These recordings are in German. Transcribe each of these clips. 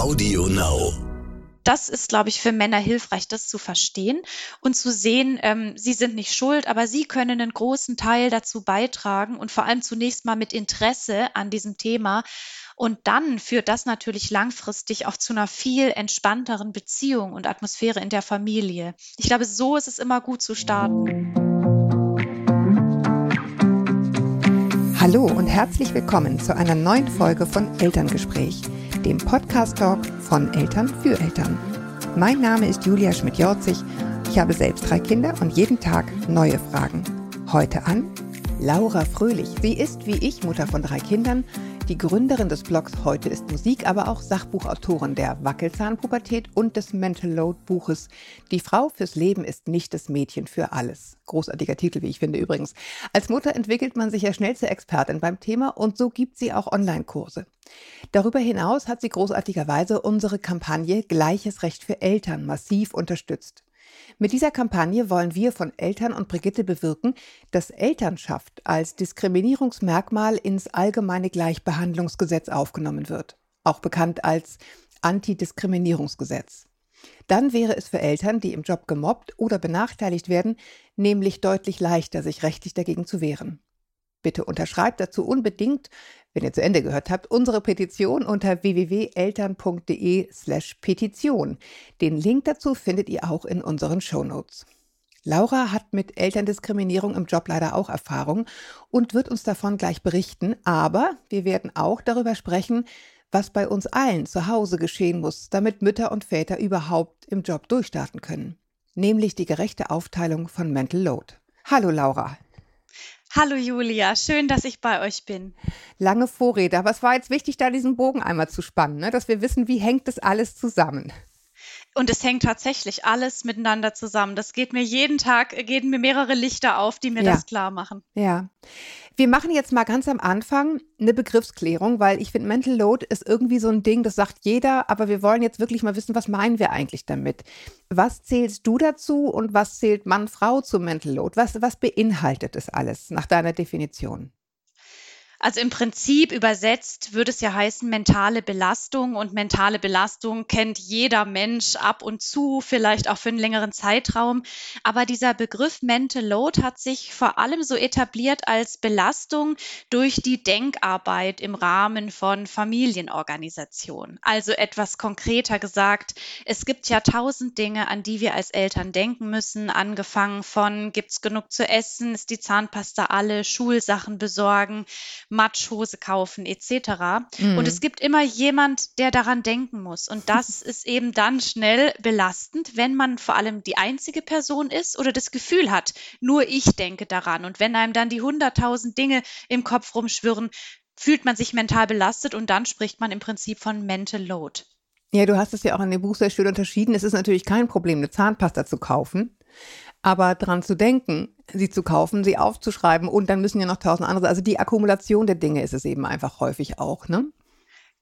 Audio Now. Das ist, glaube ich, für Männer hilfreich, das zu verstehen und zu sehen, ähm, sie sind nicht schuld, aber sie können einen großen Teil dazu beitragen und vor allem zunächst mal mit Interesse an diesem Thema. Und dann führt das natürlich langfristig auch zu einer viel entspannteren Beziehung und Atmosphäre in der Familie. Ich glaube, so ist es immer gut zu starten. Hallo und herzlich willkommen zu einer neuen Folge von Elterngespräch, dem Podcast-Talk von Eltern für Eltern. Mein Name ist Julia Schmidt-Jorzig. Ich habe selbst drei Kinder und jeden Tag neue Fragen. Heute an Laura Fröhlich. Sie ist wie ich Mutter von drei Kindern die Gründerin des Blogs Heute ist Musik, aber auch Sachbuchautorin der Wackelzahnpubertät und des Mental Load Buches Die Frau fürs Leben ist nicht das Mädchen für alles. Großartiger Titel, wie ich finde übrigens. Als Mutter entwickelt man sich ja schnell zur Expertin beim Thema und so gibt sie auch Online-Kurse. Darüber hinaus hat sie großartigerweise unsere Kampagne Gleiches Recht für Eltern massiv unterstützt. Mit dieser Kampagne wollen wir von Eltern und Brigitte bewirken, dass Elternschaft als Diskriminierungsmerkmal ins allgemeine Gleichbehandlungsgesetz aufgenommen wird, auch bekannt als Antidiskriminierungsgesetz. Dann wäre es für Eltern, die im Job gemobbt oder benachteiligt werden, nämlich deutlich leichter, sich rechtlich dagegen zu wehren. Bitte unterschreibt dazu unbedingt, wenn ihr zu Ende gehört habt, unsere Petition unter www.eltern.de/slash Petition. Den Link dazu findet ihr auch in unseren Shownotes. Laura hat mit Elterndiskriminierung im Job leider auch Erfahrung und wird uns davon gleich berichten, aber wir werden auch darüber sprechen, was bei uns allen zu Hause geschehen muss, damit Mütter und Väter überhaupt im Job durchstarten können, nämlich die gerechte Aufteilung von Mental Load. Hallo Laura. Hallo Julia, schön, dass ich bei euch bin. Lange Vorrede, aber es war jetzt wichtig, da diesen Bogen einmal zu spannen, ne? dass wir wissen, wie hängt das alles zusammen. Und es hängt tatsächlich alles miteinander zusammen. Das geht mir jeden Tag, gehen mir mehrere Lichter auf, die mir ja. das klar machen. Ja. Wir machen jetzt mal ganz am Anfang eine Begriffsklärung, weil ich finde, Mental Load ist irgendwie so ein Ding, das sagt jeder, aber wir wollen jetzt wirklich mal wissen, was meinen wir eigentlich damit? Was zählst du dazu und was zählt Mann, Frau zu Mental Load? Was, was beinhaltet das alles nach deiner Definition? Also im Prinzip übersetzt würde es ja heißen mentale Belastung. Und mentale Belastung kennt jeder Mensch ab und zu, vielleicht auch für einen längeren Zeitraum. Aber dieser Begriff Mental Load hat sich vor allem so etabliert als Belastung durch die Denkarbeit im Rahmen von Familienorganisationen. Also etwas konkreter gesagt, es gibt ja tausend Dinge, an die wir als Eltern denken müssen, angefangen von gibt's genug zu essen, ist die Zahnpasta alle, Schulsachen besorgen, Matschhose kaufen etc. Mhm. Und es gibt immer jemand, der daran denken muss. Und das ist eben dann schnell belastend, wenn man vor allem die einzige Person ist oder das Gefühl hat, nur ich denke daran. Und wenn einem dann die hunderttausend Dinge im Kopf rumschwirren, fühlt man sich mental belastet und dann spricht man im Prinzip von Mental Load. Ja, du hast es ja auch in dem Buch sehr schön unterschieden. Es ist natürlich kein Problem, eine Zahnpasta zu kaufen. Aber dran zu denken, sie zu kaufen, sie aufzuschreiben und dann müssen ja noch tausend andere, also die Akkumulation der Dinge ist es eben einfach häufig auch, ne?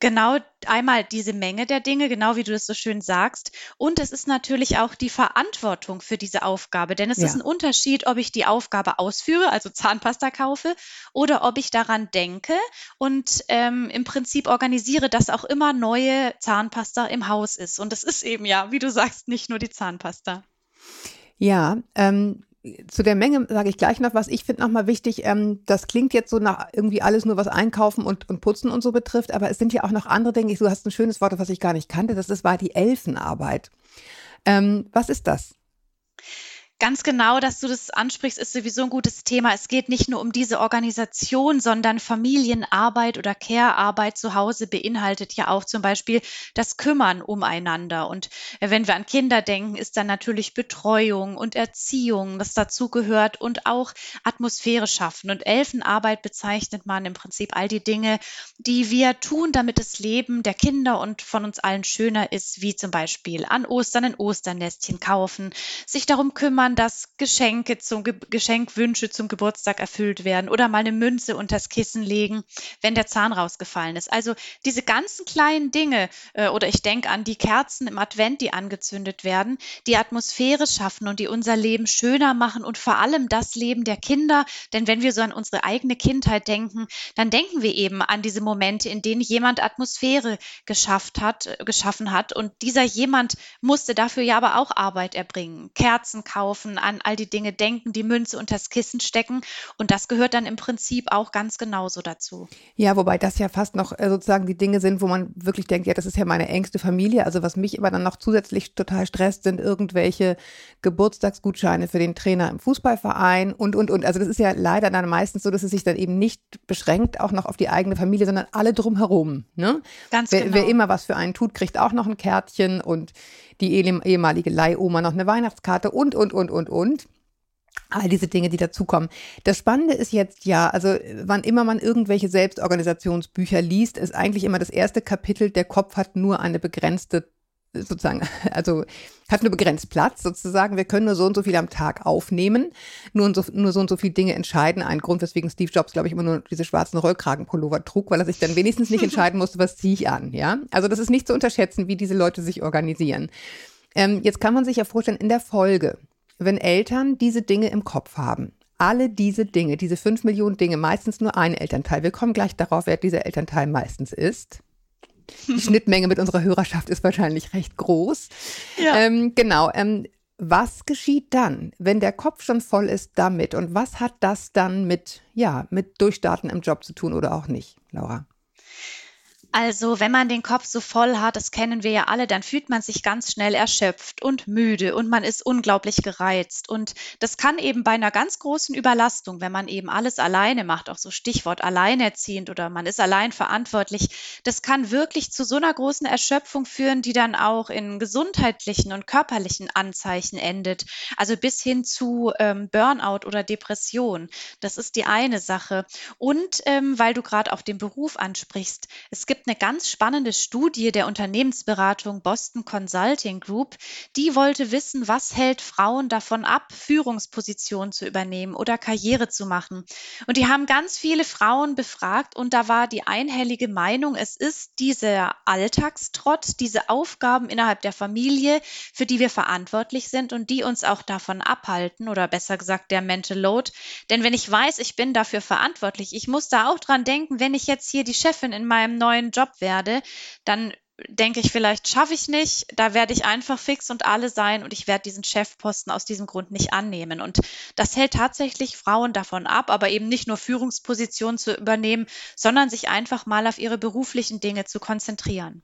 Genau, einmal diese Menge der Dinge, genau wie du das so schön sagst. Und es ist natürlich auch die Verantwortung für diese Aufgabe. Denn es ja. ist ein Unterschied, ob ich die Aufgabe ausführe, also Zahnpasta kaufe, oder ob ich daran denke und ähm, im Prinzip organisiere, dass auch immer neue Zahnpasta im Haus ist. Und es ist eben ja, wie du sagst, nicht nur die Zahnpasta. Ja, ähm, zu der Menge sage ich gleich noch was. Ich finde nochmal wichtig, ähm, das klingt jetzt so nach irgendwie alles nur, was Einkaufen und, und Putzen und so betrifft, aber es sind ja auch noch andere Dinge. Du hast ein schönes Wort, was ich gar nicht kannte, das ist, war die Elfenarbeit. Ähm, was ist das? Ganz genau, dass du das ansprichst, ist sowieso ein gutes Thema. Es geht nicht nur um diese Organisation, sondern Familienarbeit oder Care-Arbeit zu Hause beinhaltet ja auch zum Beispiel das Kümmern umeinander. Und wenn wir an Kinder denken, ist dann natürlich Betreuung und Erziehung, das dazu gehört und auch Atmosphäre schaffen. Und Elfenarbeit bezeichnet man im Prinzip all die Dinge, die wir tun, damit das Leben der Kinder und von uns allen schöner ist, wie zum Beispiel an Ostern ein Osternestchen kaufen, sich darum kümmern, dass Geschenke zum Ge Geschenkwünsche zum Geburtstag erfüllt werden oder mal eine Münze unters Kissen legen, wenn der Zahn rausgefallen ist. Also diese ganzen kleinen Dinge äh, oder ich denke an die Kerzen im Advent, die angezündet werden, die Atmosphäre schaffen und die unser Leben schöner machen und vor allem das Leben der Kinder. Denn wenn wir so an unsere eigene Kindheit denken, dann denken wir eben an diese Momente, in denen jemand Atmosphäre geschafft hat, geschaffen hat und dieser jemand musste dafür ja aber auch Arbeit erbringen. Kerzen kaufen, an all die Dinge denken, die Münze unters Kissen stecken. Und das gehört dann im Prinzip auch ganz genauso dazu. Ja, wobei das ja fast noch äh, sozusagen die Dinge sind, wo man wirklich denkt, ja, das ist ja meine engste Familie. Also was mich immer dann noch zusätzlich total stresst, sind irgendwelche Geburtstagsgutscheine für den Trainer im Fußballverein und, und, und. Also das ist ja leider dann meistens so, dass es sich dann eben nicht beschränkt auch noch auf die eigene Familie, sondern alle drumherum. Ne? Ganz wer, genau. Wer immer was für einen tut, kriegt auch noch ein Kärtchen und die ehemalige Leihoma noch eine Weihnachtskarte und, und, und, und, und. All diese Dinge, die dazukommen. Das Spannende ist jetzt ja, also wann immer man irgendwelche Selbstorganisationsbücher liest, ist eigentlich immer das erste Kapitel, der Kopf hat nur eine begrenzte sozusagen, also hat nur begrenzt Platz sozusagen. Wir können nur so und so viel am Tag aufnehmen, nur, so, nur so und so viele Dinge entscheiden. Ein Grund, weswegen Steve Jobs, glaube ich, immer nur diese schwarzen Rollkragenpullover trug, weil er sich dann wenigstens nicht entscheiden musste, was ziehe ich an. Ja, also das ist nicht zu unterschätzen, wie diese Leute sich organisieren. Ähm, jetzt kann man sich ja vorstellen, in der Folge, wenn Eltern diese Dinge im Kopf haben, alle diese Dinge, diese fünf Millionen Dinge, meistens nur ein Elternteil. Wir kommen gleich darauf, wer dieser Elternteil meistens ist. Die Schnittmenge mit unserer Hörerschaft ist wahrscheinlich recht groß. Ja. Ähm, genau. Ähm, was geschieht dann, wenn der Kopf schon voll ist damit? Und was hat das dann mit, ja, mit Durchstarten im Job zu tun oder auch nicht, Laura? Also, wenn man den Kopf so voll hat, das kennen wir ja alle, dann fühlt man sich ganz schnell erschöpft und müde und man ist unglaublich gereizt. Und das kann eben bei einer ganz großen Überlastung, wenn man eben alles alleine macht, auch so Stichwort alleinerziehend oder man ist allein verantwortlich, das kann wirklich zu so einer großen Erschöpfung führen, die dann auch in gesundheitlichen und körperlichen Anzeichen endet. Also bis hin zu ähm, Burnout oder Depression. Das ist die eine Sache. Und ähm, weil du gerade auf den Beruf ansprichst, es gibt eine ganz spannende Studie der Unternehmensberatung Boston Consulting Group. Die wollte wissen, was hält Frauen davon ab, Führungspositionen zu übernehmen oder Karriere zu machen. Und die haben ganz viele Frauen befragt und da war die einhellige Meinung, es ist dieser Alltagstrott, diese Aufgaben innerhalb der Familie, für die wir verantwortlich sind und die uns auch davon abhalten oder besser gesagt der Mental Load. Denn wenn ich weiß, ich bin dafür verantwortlich, ich muss da auch dran denken, wenn ich jetzt hier die Chefin in meinem neuen Job werde, dann denke ich, vielleicht schaffe ich nicht, da werde ich einfach fix und alle sein und ich werde diesen Chefposten aus diesem Grund nicht annehmen. Und das hält tatsächlich Frauen davon ab, aber eben nicht nur Führungspositionen zu übernehmen, sondern sich einfach mal auf ihre beruflichen Dinge zu konzentrieren.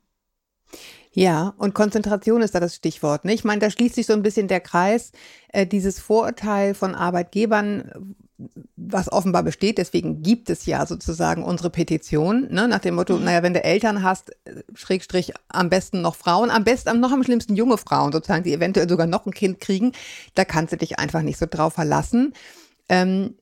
Ja, und Konzentration ist da das Stichwort. Ne? Ich meine, da schließt sich so ein bisschen der Kreis, äh, dieses Vorurteil von Arbeitgebern, was offenbar besteht. Deswegen gibt es ja sozusagen unsere Petition, ne? nach dem Motto, mhm. naja, wenn du Eltern hast, äh, Schrägstrich, am besten noch Frauen, am besten, noch am schlimmsten junge Frauen sozusagen, die eventuell sogar noch ein Kind kriegen, da kannst du dich einfach nicht so drauf verlassen. Ähm,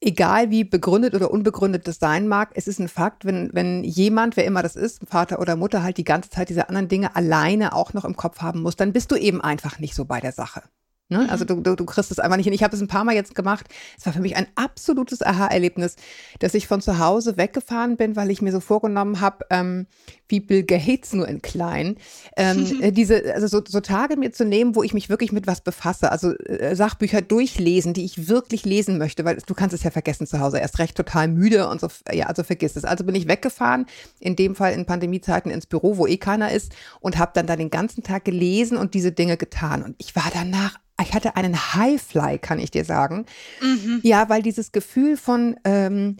egal wie begründet oder unbegründet das sein mag, es ist ein Fakt, wenn, wenn jemand, wer immer das ist, Vater oder Mutter, halt die ganze Zeit diese anderen Dinge alleine auch noch im Kopf haben muss, dann bist du eben einfach nicht so bei der Sache. Ne? Also mhm. du, du, du kriegst es einfach nicht hin. Ich habe es ein paar Mal jetzt gemacht. Es war für mich ein absolutes Aha-Erlebnis, dass ich von zu Hause weggefahren bin, weil ich mir so vorgenommen habe, ähm, wie Bill Gates nur in klein, ähm, äh, diese, also so, so Tage mir zu nehmen, wo ich mich wirklich mit was befasse. Also äh, Sachbücher durchlesen, die ich wirklich lesen möchte, weil du kannst es ja vergessen zu Hause. Erst recht total müde und so, ja, also vergiss es. Also bin ich weggefahren, in dem Fall in Pandemiezeiten ins Büro, wo eh keiner ist und habe dann da den ganzen Tag gelesen und diese Dinge getan. Und ich war danach ich hatte einen Highfly, kann ich dir sagen. Mhm. Ja, weil dieses Gefühl von, ähm,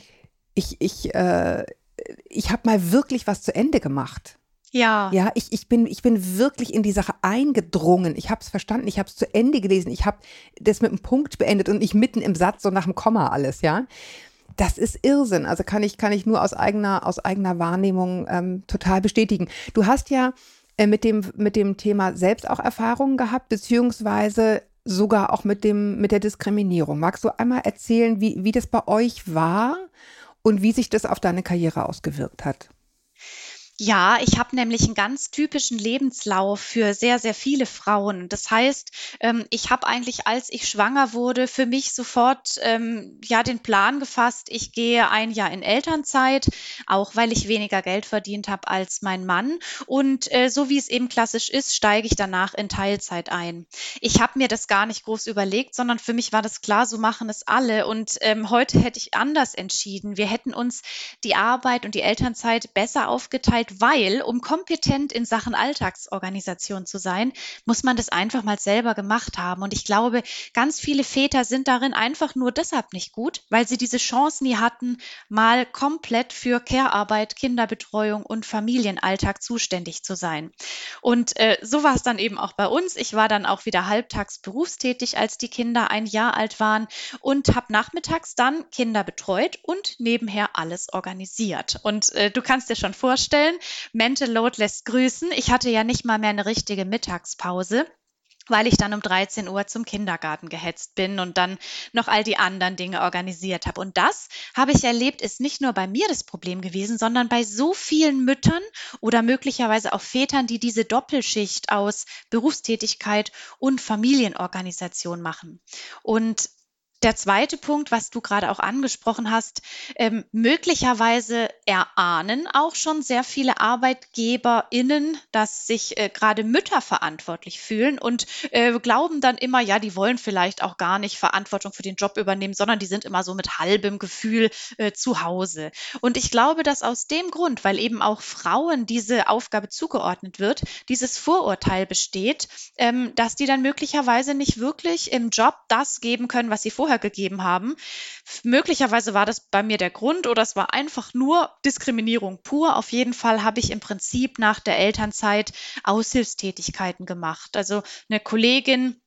ich, ich, äh, ich habe mal wirklich was zu Ende gemacht. Ja. Ja, ich, ich, bin, ich bin wirklich in die Sache eingedrungen. Ich habe es verstanden, ich habe es zu Ende gelesen, ich habe das mit einem Punkt beendet und nicht mitten im Satz, so nach dem Komma alles, ja. Das ist Irrsinn. Also kann ich, kann ich nur aus eigener, aus eigener Wahrnehmung ähm, total bestätigen. Du hast ja mit dem, mit dem Thema selbst auch Erfahrungen gehabt, beziehungsweise sogar auch mit dem, mit der Diskriminierung. Magst du einmal erzählen, wie, wie das bei euch war und wie sich das auf deine Karriere ausgewirkt hat? Ja, ich habe nämlich einen ganz typischen Lebenslauf für sehr, sehr viele Frauen. Das heißt, ähm, ich habe eigentlich, als ich schwanger wurde, für mich sofort ähm, ja den Plan gefasst, ich gehe ein Jahr in Elternzeit, auch weil ich weniger Geld verdient habe als mein Mann. Und äh, so wie es eben klassisch ist, steige ich danach in Teilzeit ein. Ich habe mir das gar nicht groß überlegt, sondern für mich war das klar, so machen es alle. Und ähm, heute hätte ich anders entschieden. Wir hätten uns die Arbeit und die Elternzeit besser aufgeteilt weil, um kompetent in Sachen Alltagsorganisation zu sein, muss man das einfach mal selber gemacht haben. Und ich glaube, ganz viele Väter sind darin einfach nur deshalb nicht gut, weil sie diese Chance nie hatten, mal komplett für Care-Arbeit, Kinderbetreuung und Familienalltag zuständig zu sein. Und äh, so war es dann eben auch bei uns. Ich war dann auch wieder halbtags berufstätig, als die Kinder ein Jahr alt waren und habe nachmittags dann Kinder betreut und nebenher alles organisiert. Und äh, du kannst dir schon vorstellen, Mental Load lässt grüßen. Ich hatte ja nicht mal mehr eine richtige Mittagspause weil ich dann um 13 Uhr zum Kindergarten gehetzt bin und dann noch all die anderen Dinge organisiert habe. Und das habe ich erlebt, ist nicht nur bei mir das Problem gewesen, sondern bei so vielen Müttern oder möglicherweise auch Vätern, die diese Doppelschicht aus Berufstätigkeit und Familienorganisation machen. Und der zweite Punkt, was du gerade auch angesprochen hast, ähm, möglicherweise erahnen auch schon sehr viele ArbeitgeberInnen, dass sich äh, gerade Mütter verantwortlich fühlen und äh, glauben dann immer, ja, die wollen vielleicht auch gar nicht Verantwortung für den Job übernehmen, sondern die sind immer so mit halbem Gefühl äh, zu Hause. Und ich glaube, dass aus dem Grund, weil eben auch Frauen diese Aufgabe zugeordnet wird, dieses Vorurteil besteht, ähm, dass die dann möglicherweise nicht wirklich im Job das geben können, was sie vorher vorher gegeben haben. Möglicherweise war das bei mir der Grund oder es war einfach nur Diskriminierung pur. Auf jeden Fall habe ich im Prinzip nach der Elternzeit Aushilfstätigkeiten gemacht. Also eine Kollegin,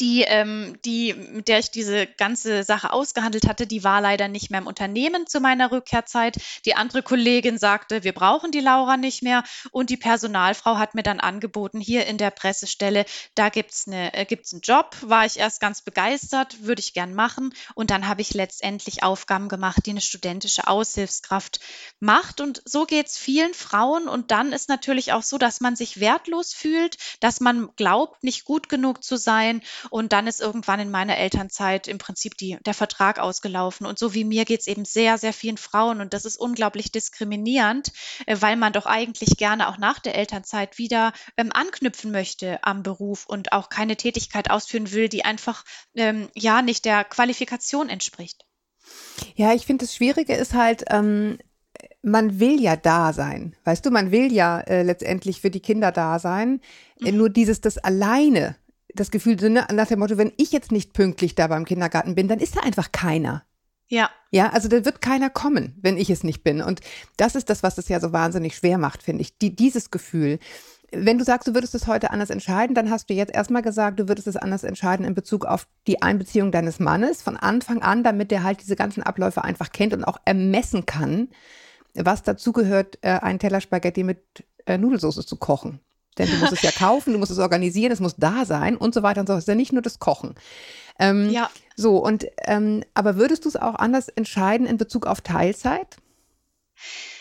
die, ähm, die, mit der ich diese ganze Sache ausgehandelt hatte, die war leider nicht mehr im Unternehmen zu meiner Rückkehrzeit. Die andere Kollegin sagte, wir brauchen die Laura nicht mehr. Und die Personalfrau hat mir dann angeboten, hier in der Pressestelle, da gibt's eine, äh, gibt's einen Job. War ich erst ganz begeistert, würde ich gern machen. Und dann habe ich letztendlich Aufgaben gemacht, die eine studentische Aushilfskraft macht. Und so geht's vielen Frauen. Und dann ist natürlich auch so, dass man sich wertlos fühlt, dass man glaubt, nicht gut genug zu sein und dann ist irgendwann in meiner Elternzeit im Prinzip die, der Vertrag ausgelaufen. Und so wie mir geht es eben sehr, sehr vielen Frauen. Und das ist unglaublich diskriminierend, äh, weil man doch eigentlich gerne auch nach der Elternzeit wieder ähm, anknüpfen möchte am Beruf und auch keine Tätigkeit ausführen will, die einfach ähm, ja nicht der Qualifikation entspricht. Ja, ich finde, das Schwierige ist halt, ähm, man will ja da sein. Weißt du, man will ja äh, letztendlich für die Kinder da sein. Mhm. Nur dieses, das alleine das Gefühl, so, ne, nach dem Motto, wenn ich jetzt nicht pünktlich da beim Kindergarten bin, dann ist da einfach keiner. Ja. Ja, also da wird keiner kommen, wenn ich es nicht bin. Und das ist das, was es ja so wahnsinnig schwer macht, finde ich. Die, dieses Gefühl. Wenn du sagst, du würdest es heute anders entscheiden, dann hast du jetzt erstmal gesagt, du würdest es anders entscheiden in Bezug auf die Einbeziehung deines Mannes von Anfang an, damit der halt diese ganzen Abläufe einfach kennt und auch ermessen kann, was dazugehört, äh, einen Teller Spaghetti mit äh, Nudelsauce zu kochen. Denn du musst es ja kaufen, du musst es organisieren, es muss da sein und so weiter und so. Es ist ja nicht nur das Kochen. Ähm, ja. So, und ähm, aber würdest du es auch anders entscheiden in Bezug auf Teilzeit?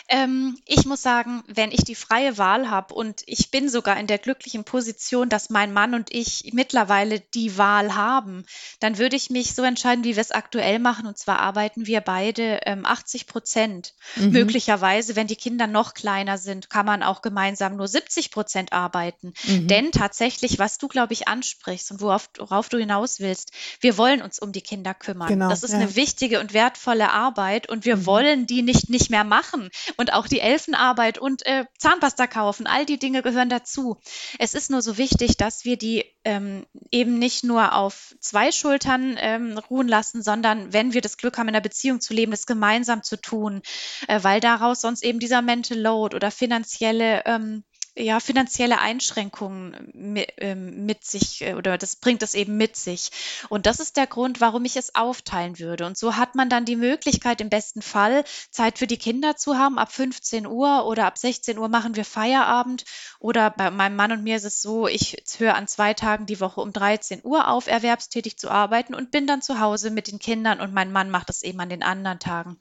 Ähm, ich muss sagen, wenn ich die freie Wahl habe und ich bin sogar in der glücklichen Position, dass mein Mann und ich mittlerweile die Wahl haben, dann würde ich mich so entscheiden, wie wir es aktuell machen. Und zwar arbeiten wir beide ähm, 80 Prozent. Mhm. Möglicherweise, wenn die Kinder noch kleiner sind, kann man auch gemeinsam nur 70 Prozent arbeiten. Mhm. Denn tatsächlich, was du, glaube ich, ansprichst und worauf, worauf, du hinaus willst, wir wollen uns um die Kinder kümmern. Genau, das ist ja. eine wichtige und wertvolle Arbeit und wir mhm. wollen die nicht, nicht mehr machen und auch die Elfenarbeit und äh, Zahnpasta kaufen, all die Dinge gehören dazu. Es ist nur so wichtig, dass wir die ähm, eben nicht nur auf zwei Schultern ähm, ruhen lassen, sondern wenn wir das Glück haben, in einer Beziehung zu leben, das gemeinsam zu tun, äh, weil daraus sonst eben dieser Mental Load oder finanzielle ähm, ja, finanzielle Einschränkungen mit, ähm, mit sich äh, oder das bringt es eben mit sich. Und das ist der Grund, warum ich es aufteilen würde. Und so hat man dann die Möglichkeit, im besten Fall Zeit für die Kinder zu haben. Ab 15 Uhr oder ab 16 Uhr machen wir Feierabend. Oder bei meinem Mann und mir ist es so, ich höre an zwei Tagen die Woche um 13 Uhr auf, erwerbstätig zu arbeiten und bin dann zu Hause mit den Kindern und mein Mann macht es eben an den anderen Tagen.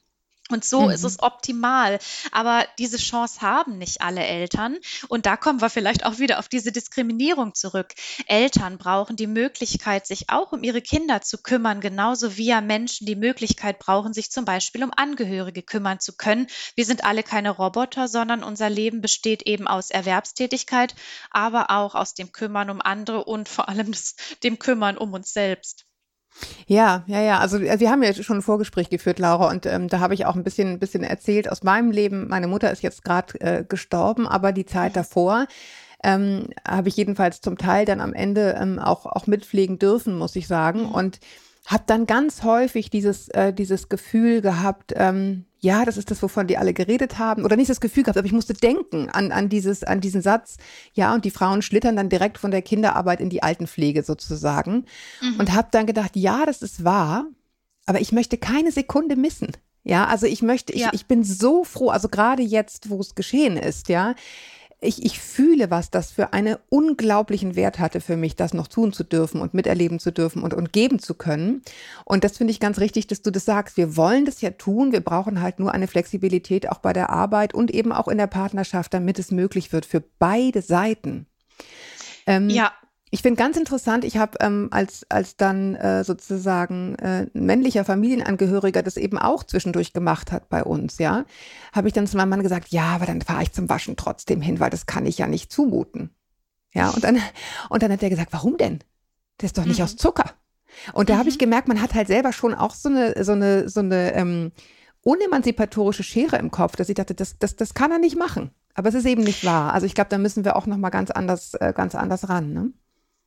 Und so mhm. ist es optimal. Aber diese Chance haben nicht alle Eltern. Und da kommen wir vielleicht auch wieder auf diese Diskriminierung zurück. Eltern brauchen die Möglichkeit, sich auch um ihre Kinder zu kümmern, genauso wie ja Menschen die Möglichkeit brauchen, sich zum Beispiel um Angehörige kümmern zu können. Wir sind alle keine Roboter, sondern unser Leben besteht eben aus Erwerbstätigkeit, aber auch aus dem Kümmern um andere und vor allem das, dem Kümmern um uns selbst. Ja, ja, ja. Also äh, wir haben ja schon ein Vorgespräch geführt, Laura, und ähm, da habe ich auch ein bisschen, ein bisschen erzählt aus meinem Leben. Meine Mutter ist jetzt gerade äh, gestorben, aber die Zeit davor ähm, habe ich jedenfalls zum Teil dann am Ende ähm, auch, auch mitpflegen dürfen, muss ich sagen. Mhm. Und habe dann ganz häufig dieses, äh, dieses Gefühl gehabt, ähm, ja, das ist das, wovon die alle geredet haben, oder nicht das Gefühl gehabt, aber ich musste denken an, an, dieses, an diesen Satz, ja, und die Frauen schlittern dann direkt von der Kinderarbeit in die Altenpflege sozusagen. Mhm. Und habe dann gedacht, ja, das ist wahr, aber ich möchte keine Sekunde missen. Ja, also ich möchte, ja. ich, ich bin so froh, also gerade jetzt, wo es geschehen ist, ja, ich, ich fühle, was das für einen unglaublichen Wert hatte für mich, das noch tun zu dürfen und miterleben zu dürfen und, und geben zu können. Und das finde ich ganz richtig, dass du das sagst. Wir wollen das ja tun. Wir brauchen halt nur eine Flexibilität auch bei der Arbeit und eben auch in der Partnerschaft, damit es möglich wird für beide Seiten. Ähm, ja, ich finde ganz interessant, ich habe ähm, als, als dann äh, sozusagen äh, ein männlicher Familienangehöriger das eben auch zwischendurch gemacht hat bei uns, ja, habe ich dann zu meinem Mann gesagt, ja, aber dann fahre ich zum Waschen trotzdem hin, weil das kann ich ja nicht zumuten. Ja, und dann, und dann hat er gesagt, warum denn? Der ist doch nicht mhm. aus Zucker. Und da mhm. habe ich gemerkt, man hat halt selber schon auch so eine, so eine, so eine ähm, unemanzipatorische Schere im Kopf, dass ich dachte, das, das, das kann er nicht machen. Aber es ist eben nicht wahr. Also ich glaube, da müssen wir auch noch mal ganz anders, äh, ganz anders ran. Ne?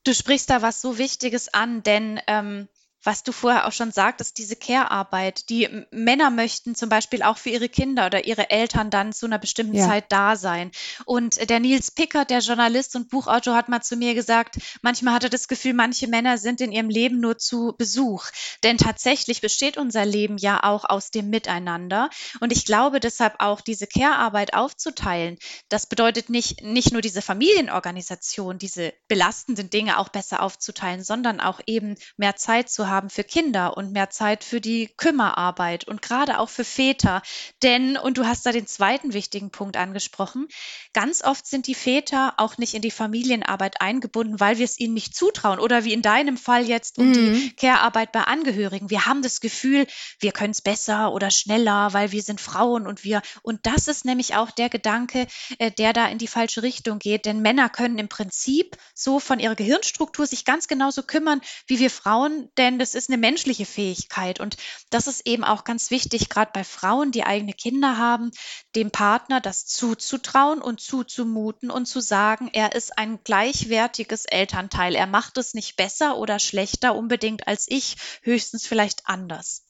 Du sprichst da was so Wichtiges an, denn ähm, was du vorher auch schon sagtest, diese Care-Arbeit. Die Männer möchten zum Beispiel auch für ihre Kinder oder ihre Eltern dann zu einer bestimmten ja. Zeit da sein. Und der Nils Pickert, der Journalist und Buchautor, hat mal zu mir gesagt, manchmal hat er das Gefühl, manche Männer sind in ihrem Leben nur zu Besuch. Denn tatsächlich besteht unser Leben ja auch aus dem Miteinander. Und ich glaube deshalb auch, diese Care-Arbeit aufzuteilen, das bedeutet nicht, nicht nur diese Familienorganisation, diese belastenden Dinge auch besser aufzuteilen, sondern auch eben mehr Zeit zu haben für Kinder und mehr Zeit für die Kümmerarbeit und gerade auch für Väter. Denn, und du hast da den zweiten wichtigen Punkt angesprochen, ganz oft sind die Väter auch nicht in die Familienarbeit eingebunden, weil wir es ihnen nicht zutrauen oder wie in deinem Fall jetzt um mhm. die Care-Arbeit bei Angehörigen. Wir haben das Gefühl, wir können es besser oder schneller, weil wir sind Frauen und wir, und das ist nämlich auch der Gedanke, äh, der da in die falsche Richtung geht. Denn Männer können im Prinzip so von ihrer Gehirnstruktur sich ganz genauso kümmern wie wir Frauen, denn das ist eine menschliche Fähigkeit. Und das ist eben auch ganz wichtig, gerade bei Frauen, die eigene Kinder haben, dem Partner das zuzutrauen und zuzumuten und zu sagen, er ist ein gleichwertiges Elternteil. Er macht es nicht besser oder schlechter unbedingt als ich, höchstens vielleicht anders.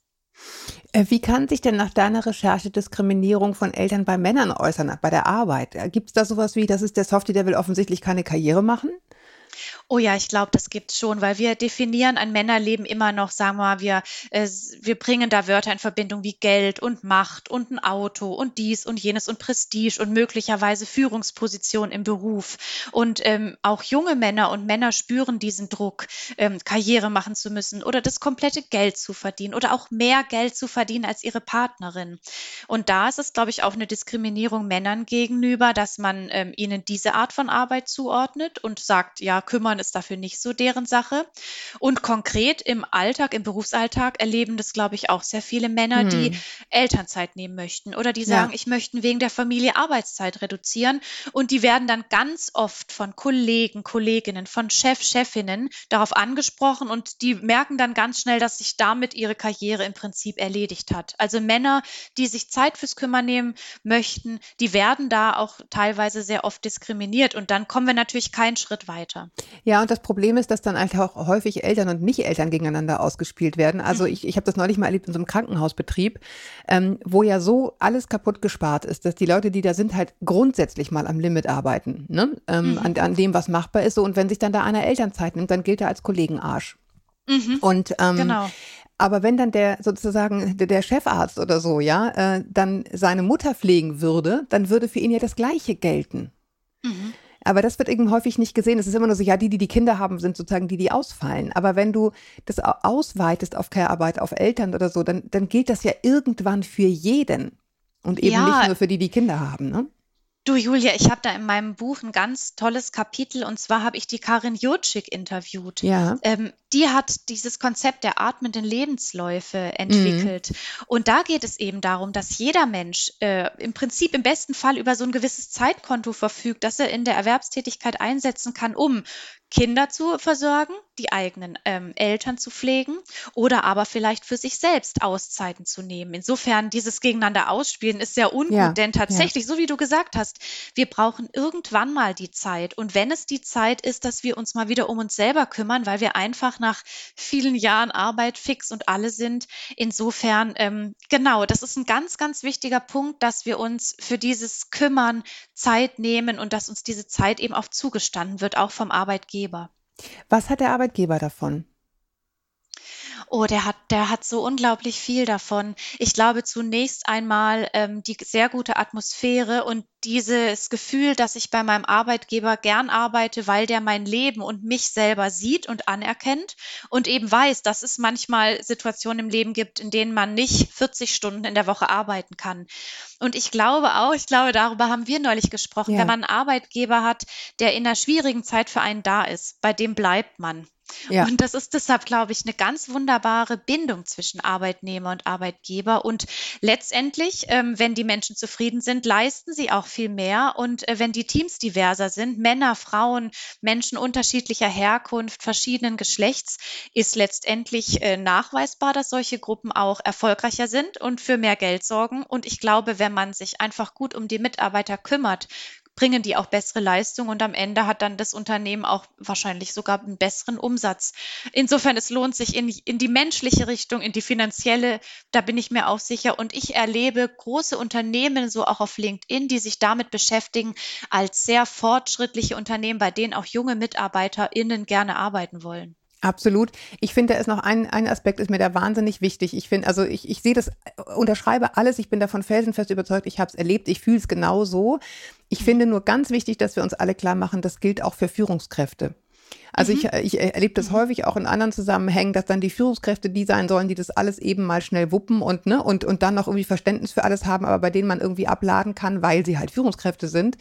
Äh, wie kann sich denn nach deiner Recherche Diskriminierung von Eltern bei Männern äußern, bei der Arbeit? Gibt es da sowas wie, das ist der Softie, der will offensichtlich keine Karriere machen? Oh ja, ich glaube, das gibt's schon, weil wir definieren ein Männerleben immer noch, sagen wir mal, wir, äh, wir bringen da Wörter in Verbindung wie Geld und Macht und ein Auto und dies und jenes und Prestige und möglicherweise Führungsposition im Beruf. Und ähm, auch junge Männer und Männer spüren diesen Druck, ähm, Karriere machen zu müssen oder das komplette Geld zu verdienen oder auch mehr Geld zu verdienen als ihre Partnerin. Und da ist es, glaube ich, auch eine Diskriminierung Männern gegenüber, dass man ähm, ihnen diese Art von Arbeit zuordnet und sagt, ja, kümmern ist dafür nicht so deren Sache. Und konkret im Alltag, im Berufsalltag erleben das, glaube ich, auch sehr viele Männer, hm. die Elternzeit nehmen möchten oder die sagen, ja. ich möchte wegen der Familie Arbeitszeit reduzieren. Und die werden dann ganz oft von Kollegen, Kolleginnen, von Chef, Chefinnen darauf angesprochen und die merken dann ganz schnell, dass sich damit ihre Karriere im Prinzip erledigt hat. Also Männer, die sich Zeit fürs Kümmern nehmen möchten, die werden da auch teilweise sehr oft diskriminiert und dann kommen wir natürlich keinen Schritt weiter. Ja, und das Problem ist, dass dann halt auch häufig Eltern und Nicht-Eltern gegeneinander ausgespielt werden. Also mhm. ich, ich habe das neulich mal erlebt in so einem Krankenhausbetrieb, ähm, wo ja so alles kaputt gespart ist, dass die Leute, die da sind, halt grundsätzlich mal am Limit arbeiten, ne? Ähm, mhm. an, an dem, was machbar ist. So, und wenn sich dann da einer Elternzeit nimmt, dann gilt er als Kollegenarsch. Mhm. Und ähm, genau. Aber wenn dann der sozusagen der, Chefarzt oder so, ja, äh, dann seine Mutter pflegen würde, dann würde für ihn ja das Gleiche gelten. Mhm. Aber das wird eben häufig nicht gesehen. Es ist immer nur so, ja, die, die die Kinder haben, sind sozusagen die, die ausfallen. Aber wenn du das ausweitest auf Care-Arbeit, auf Eltern oder so, dann, dann gilt das ja irgendwann für jeden. Und eben ja. nicht nur für die, die Kinder haben. Ne? Du, Julia, ich habe da in meinem Buch ein ganz tolles Kapitel und zwar habe ich die Karin Jutschik interviewt. Ja. Ähm, die hat dieses Konzept der atmenden Lebensläufe entwickelt. Mhm. Und da geht es eben darum, dass jeder Mensch äh, im Prinzip im besten Fall über so ein gewisses Zeitkonto verfügt, das er in der Erwerbstätigkeit einsetzen kann, um Kinder zu versorgen, die eigenen ähm, Eltern zu pflegen oder aber vielleicht für sich selbst Auszeiten zu nehmen. Insofern dieses Gegeneinander ausspielen ist sehr ungut, ja, denn tatsächlich, ja. so wie du gesagt hast, wir brauchen irgendwann mal die Zeit. Und wenn es die Zeit ist, dass wir uns mal wieder um uns selber kümmern, weil wir einfach nach vielen Jahren Arbeit fix und alle sind. Insofern, ähm, genau, das ist ein ganz, ganz wichtiger Punkt, dass wir uns für dieses Kümmern Zeit nehmen und dass uns diese Zeit eben auch zugestanden wird, auch vom Arbeitgeber. Arbeitgeber. Was hat der Arbeitgeber davon? Oh, der hat, der hat so unglaublich viel davon. Ich glaube zunächst einmal ähm, die sehr gute Atmosphäre und dieses Gefühl, dass ich bei meinem Arbeitgeber gern arbeite, weil der mein Leben und mich selber sieht und anerkennt und eben weiß, dass es manchmal Situationen im Leben gibt, in denen man nicht 40 Stunden in der Woche arbeiten kann. Und ich glaube auch, ich glaube, darüber haben wir neulich gesprochen, ja. wenn man einen Arbeitgeber hat, der in einer schwierigen Zeit für einen da ist, bei dem bleibt man. Ja. Und das ist deshalb, glaube ich, eine ganz wunderbare Bindung zwischen Arbeitnehmer und Arbeitgeber. Und letztendlich, ähm, wenn die Menschen zufrieden sind, leisten sie auch viel mehr. Und äh, wenn die Teams diverser sind, Männer, Frauen, Menschen unterschiedlicher Herkunft, verschiedenen Geschlechts, ist letztendlich äh, nachweisbar, dass solche Gruppen auch erfolgreicher sind und für mehr Geld sorgen. Und ich glaube, wenn man sich einfach gut um die Mitarbeiter kümmert, bringen die auch bessere Leistung und am Ende hat dann das Unternehmen auch wahrscheinlich sogar einen besseren Umsatz. Insofern, es lohnt sich in, in die menschliche Richtung, in die finanzielle, da bin ich mir auch sicher. Und ich erlebe große Unternehmen, so auch auf LinkedIn, die sich damit beschäftigen, als sehr fortschrittliche Unternehmen, bei denen auch junge MitarbeiterInnen gerne arbeiten wollen. Absolut. Ich finde, da ist noch ein, ein Aspekt, ist mir da wahnsinnig wichtig. Ich finde, also ich, ich sehe das, unterschreibe alles, ich bin davon felsenfest überzeugt, ich habe es erlebt, ich fühle es genau so. Ich finde nur ganz wichtig, dass wir uns alle klar machen, das gilt auch für Führungskräfte. Also mhm. ich, ich erlebe das mhm. häufig auch in anderen Zusammenhängen, dass dann die Führungskräfte die sein sollen, die das alles eben mal schnell wuppen und, ne, und, und dann noch irgendwie Verständnis für alles haben, aber bei denen man irgendwie abladen kann, weil sie halt Führungskräfte sind.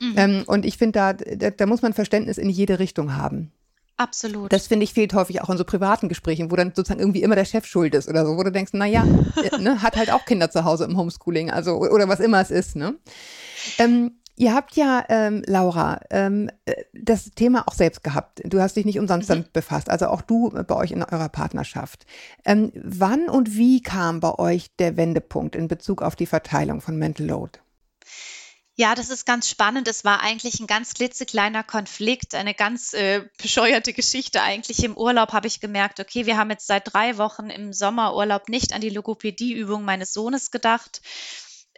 Mhm. Ähm, und ich finde, da, da, da muss man Verständnis in jede Richtung haben. Absolut. Das finde ich fehlt häufig auch in so privaten Gesprächen, wo dann sozusagen irgendwie immer der Chef schuld ist oder so, wo du denkst, naja, äh, ne, hat halt auch Kinder zu Hause im Homeschooling, also oder was immer es ist, ne? Ähm, Ihr habt ja, ähm, Laura, ähm, äh, das Thema auch selbst gehabt. Du hast dich nicht umsonst mhm. damit befasst, also auch du bei euch in eurer Partnerschaft. Ähm, wann und wie kam bei euch der Wendepunkt in Bezug auf die Verteilung von Mental Load? Ja, das ist ganz spannend. Es war eigentlich ein ganz klitzekleiner Konflikt, eine ganz äh, bescheuerte Geschichte. Eigentlich im Urlaub habe ich gemerkt, okay, wir haben jetzt seit drei Wochen im Sommerurlaub nicht an die Logopädieübung meines Sohnes gedacht.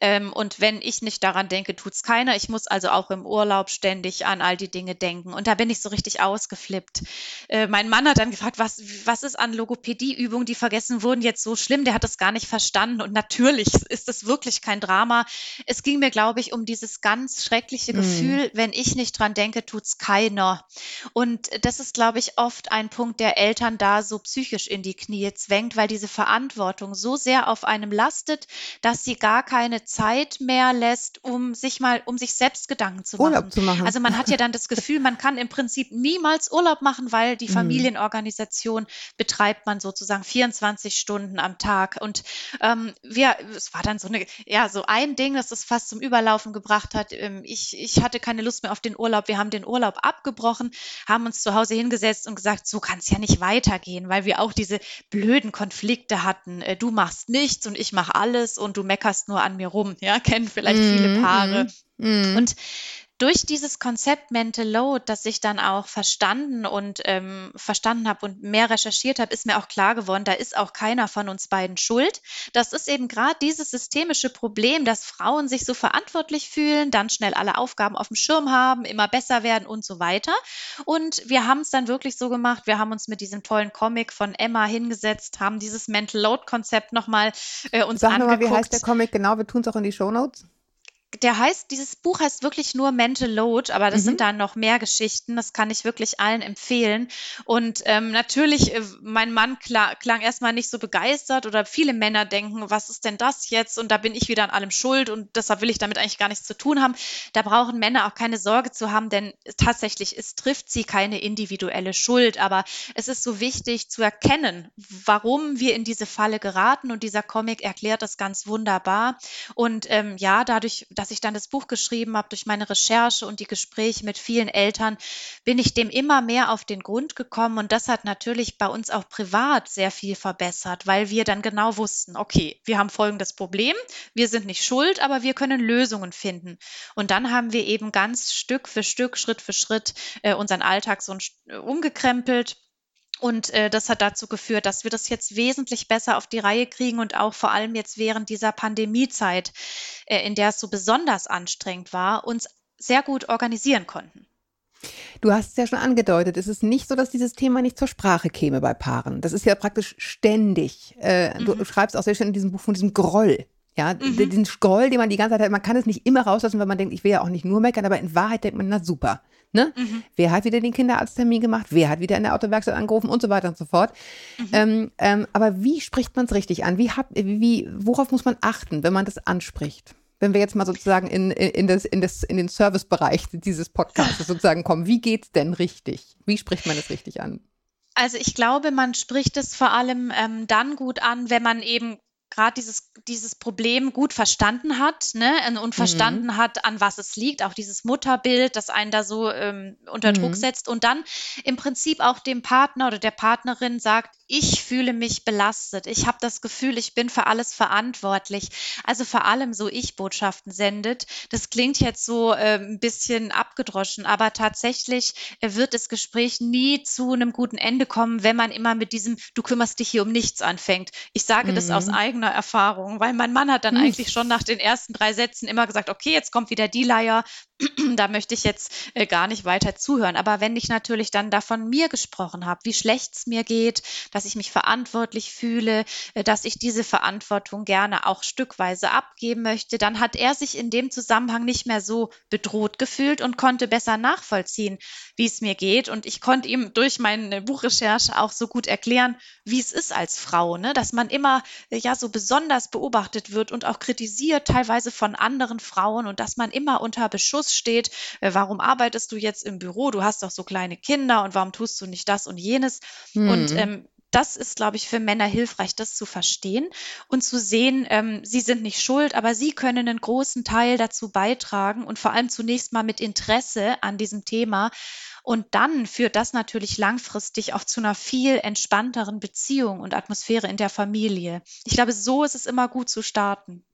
Ähm, und wenn ich nicht daran denke, tut es keiner. Ich muss also auch im Urlaub ständig an all die Dinge denken. Und da bin ich so richtig ausgeflippt. Äh, mein Mann hat dann gefragt, was, was ist an Logopädieübungen, die vergessen wurden, jetzt so schlimm? Der hat das gar nicht verstanden. Und natürlich ist das wirklich kein Drama. Es ging mir, glaube ich, um dieses ganz schreckliche mhm. Gefühl, wenn ich nicht dran denke, tut es keiner. Und das ist, glaube ich, oft ein Punkt, der Eltern da so psychisch in die Knie zwängt, weil diese Verantwortung so sehr auf einem lastet, dass sie gar keine Zeit mehr lässt, um sich mal, um sich selbst Gedanken zu machen. Urlaub zu machen. Also man hat ja dann das Gefühl, man kann im Prinzip niemals Urlaub machen, weil die mhm. Familienorganisation betreibt man sozusagen 24 Stunden am Tag. Und ähm, wir, es war dann so eine, ja, so ein Ding, das es fast zum Überlaufen gebracht hat. Ähm, ich, ich hatte keine Lust mehr auf den Urlaub. Wir haben den Urlaub abgebrochen, haben uns zu Hause hingesetzt und gesagt, so kann es ja nicht weitergehen, weil wir auch diese blöden Konflikte hatten. Äh, du machst nichts und ich mache alles und du meckerst nur an mir rum rum, ja, kennen vielleicht mm, viele Paare. Mm, mm. Und durch dieses Konzept Mental Load, das ich dann auch verstanden und ähm, verstanden habe und mehr recherchiert habe, ist mir auch klar geworden, da ist auch keiner von uns beiden schuld. Das ist eben gerade dieses systemische Problem, dass Frauen sich so verantwortlich fühlen, dann schnell alle Aufgaben auf dem Schirm haben, immer besser werden und so weiter. Und wir haben es dann wirklich so gemacht, wir haben uns mit diesem tollen Comic von Emma hingesetzt, haben dieses Mental Load Konzept nochmal äh, uns Sag angeguckt. Sag mal, wie heißt der Comic genau? Wir tun es auch in die Show Notes. Der heißt, dieses Buch heißt wirklich nur Mental Load, aber das mhm. sind dann noch mehr Geschichten. Das kann ich wirklich allen empfehlen. Und ähm, natürlich, äh, mein Mann klang, klang erstmal nicht so begeistert oder viele Männer denken, was ist denn das jetzt? Und da bin ich wieder an allem schuld und deshalb will ich damit eigentlich gar nichts zu tun haben. Da brauchen Männer auch keine Sorge zu haben, denn tatsächlich, es trifft sie keine individuelle Schuld. Aber es ist so wichtig zu erkennen, warum wir in diese Falle geraten. Und dieser Comic erklärt das ganz wunderbar. Und ähm, ja, dadurch, dass ich dann das Buch geschrieben habe, durch meine Recherche und die Gespräche mit vielen Eltern, bin ich dem immer mehr auf den Grund gekommen und das hat natürlich bei uns auch privat sehr viel verbessert, weil wir dann genau wussten, okay, wir haben folgendes Problem, wir sind nicht schuld, aber wir können Lösungen finden. Und dann haben wir eben ganz Stück für Stück, Schritt für Schritt äh, unseren Alltag so umgekrempelt und äh, das hat dazu geführt, dass wir das jetzt wesentlich besser auf die Reihe kriegen und auch vor allem jetzt während dieser Pandemiezeit, äh, in der es so besonders anstrengend war, uns sehr gut organisieren konnten. Du hast es ja schon angedeutet, es ist nicht so, dass dieses Thema nicht zur Sprache käme bei Paaren. Das ist ja praktisch ständig. Äh, mhm. Du schreibst auch sehr schön in diesem Buch von diesem Groll. Ja, mhm. den Groll, den man die ganze Zeit hat, man kann es nicht immer rauslassen, weil man denkt, ich will ja auch nicht nur meckern, aber in Wahrheit denkt man, na super. Ne? Mhm. Wer hat wieder den Kinderarzttermin gemacht? Wer hat wieder in der Autowerkstatt angerufen und so weiter und so fort. Mhm. Ähm, ähm, aber wie spricht man es richtig an? Wie, hab, wie, worauf muss man achten, wenn man das anspricht? Wenn wir jetzt mal sozusagen in, in, das, in, das, in den Servicebereich dieses Podcasts sozusagen kommen, wie geht es denn richtig? Wie spricht man es richtig an? Also ich glaube, man spricht es vor allem ähm, dann gut an, wenn man eben gerade dieses, dieses Problem gut verstanden hat ne, und verstanden mhm. hat, an was es liegt, auch dieses Mutterbild, das einen da so ähm, unter Druck mhm. setzt und dann im Prinzip auch dem Partner oder der Partnerin sagt, ich fühle mich belastet, ich habe das Gefühl, ich bin für alles verantwortlich. Also vor allem so Ich-Botschaften sendet. Das klingt jetzt so äh, ein bisschen abgedroschen, aber tatsächlich äh, wird das Gespräch nie zu einem guten Ende kommen, wenn man immer mit diesem Du kümmerst dich hier um nichts anfängt. Ich sage mhm. das aus mhm. eigener eigener Erfahrung, weil mein Mann hat dann hm. eigentlich schon nach den ersten drei Sätzen immer gesagt, okay, jetzt kommt wieder die Leier, da möchte ich jetzt äh, gar nicht weiter zuhören. Aber wenn ich natürlich dann davon mir gesprochen habe, wie schlecht es mir geht, dass ich mich verantwortlich fühle, äh, dass ich diese Verantwortung gerne auch stückweise abgeben möchte, dann hat er sich in dem Zusammenhang nicht mehr so bedroht gefühlt und konnte besser nachvollziehen, wie es mir geht. Und ich konnte ihm durch meine Buchrecherche auch so gut erklären, wie es ist als Frau, ne? dass man immer äh, ja so besonders beobachtet wird und auch kritisiert, teilweise von anderen Frauen und dass man immer unter Beschuss steht, äh, warum arbeitest du jetzt im Büro? Du hast doch so kleine Kinder und warum tust du nicht das und jenes? Mhm. Und ähm, das ist, glaube ich, für Männer hilfreich, das zu verstehen und zu sehen, ähm, sie sind nicht schuld, aber sie können einen großen Teil dazu beitragen und vor allem zunächst mal mit Interesse an diesem Thema. Und dann führt das natürlich langfristig auch zu einer viel entspannteren Beziehung und Atmosphäre in der Familie. Ich glaube, so ist es immer gut zu starten.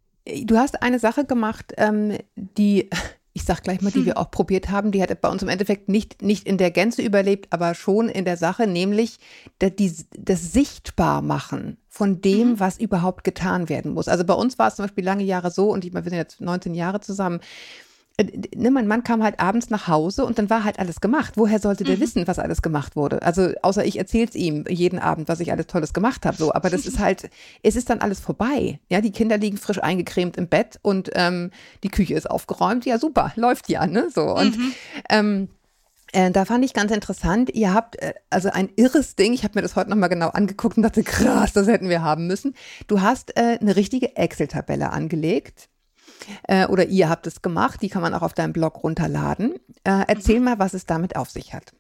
Du hast eine Sache gemacht, ähm, die ich sag gleich mal, die wir auch probiert haben, die hat bei uns im Endeffekt nicht, nicht in der Gänze überlebt, aber schon in der Sache, nämlich das, das Sichtbarmachen von dem, mhm. was überhaupt getan werden muss. Also bei uns war es zum Beispiel lange Jahre so, und ich meine, wir sind jetzt 19 Jahre zusammen, äh, ne, mein Mann kam halt abends nach Hause und dann war halt alles gemacht. Woher sollte der mhm. wissen, was alles gemacht wurde? Also außer ich erzähle es ihm jeden Abend, was ich alles Tolles gemacht habe. So, aber das ist halt, es ist dann alles vorbei. Ja, die Kinder liegen frisch eingecremt im Bett und ähm, die Küche ist aufgeräumt. Ja, super, läuft ja, ne? So und mhm. ähm, äh, da fand ich ganz interessant, ihr habt äh, also ein irres Ding, ich habe mir das heute nochmal genau angeguckt und dachte, krass, das hätten wir haben müssen. Du hast äh, eine richtige Excel-Tabelle angelegt äh, oder ihr habt es gemacht. Die kann man auch auf deinem Blog runterladen. Äh, erzähl mhm. mal, was es damit auf sich hat.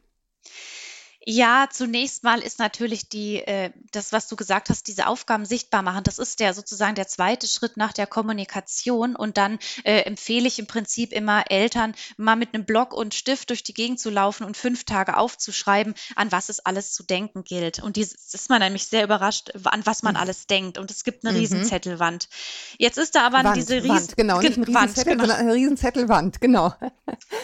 Ja, zunächst mal ist natürlich die, äh, das, was du gesagt hast, diese Aufgaben sichtbar machen. Das ist der sozusagen der zweite Schritt nach der Kommunikation. Und dann äh, empfehle ich im Prinzip immer Eltern, mal mit einem Block und Stift durch die Gegend zu laufen und fünf Tage aufzuschreiben, an was es alles zu denken gilt. Und dies ist man nämlich sehr überrascht, an was man mhm. alles denkt. Und es gibt eine mhm. Riesenzettelwand. Jetzt ist da aber Wand, diese Riesen Wand, genau, nicht ein Riesenzettel, genau. sondern eine Riesenzettelwand, genau.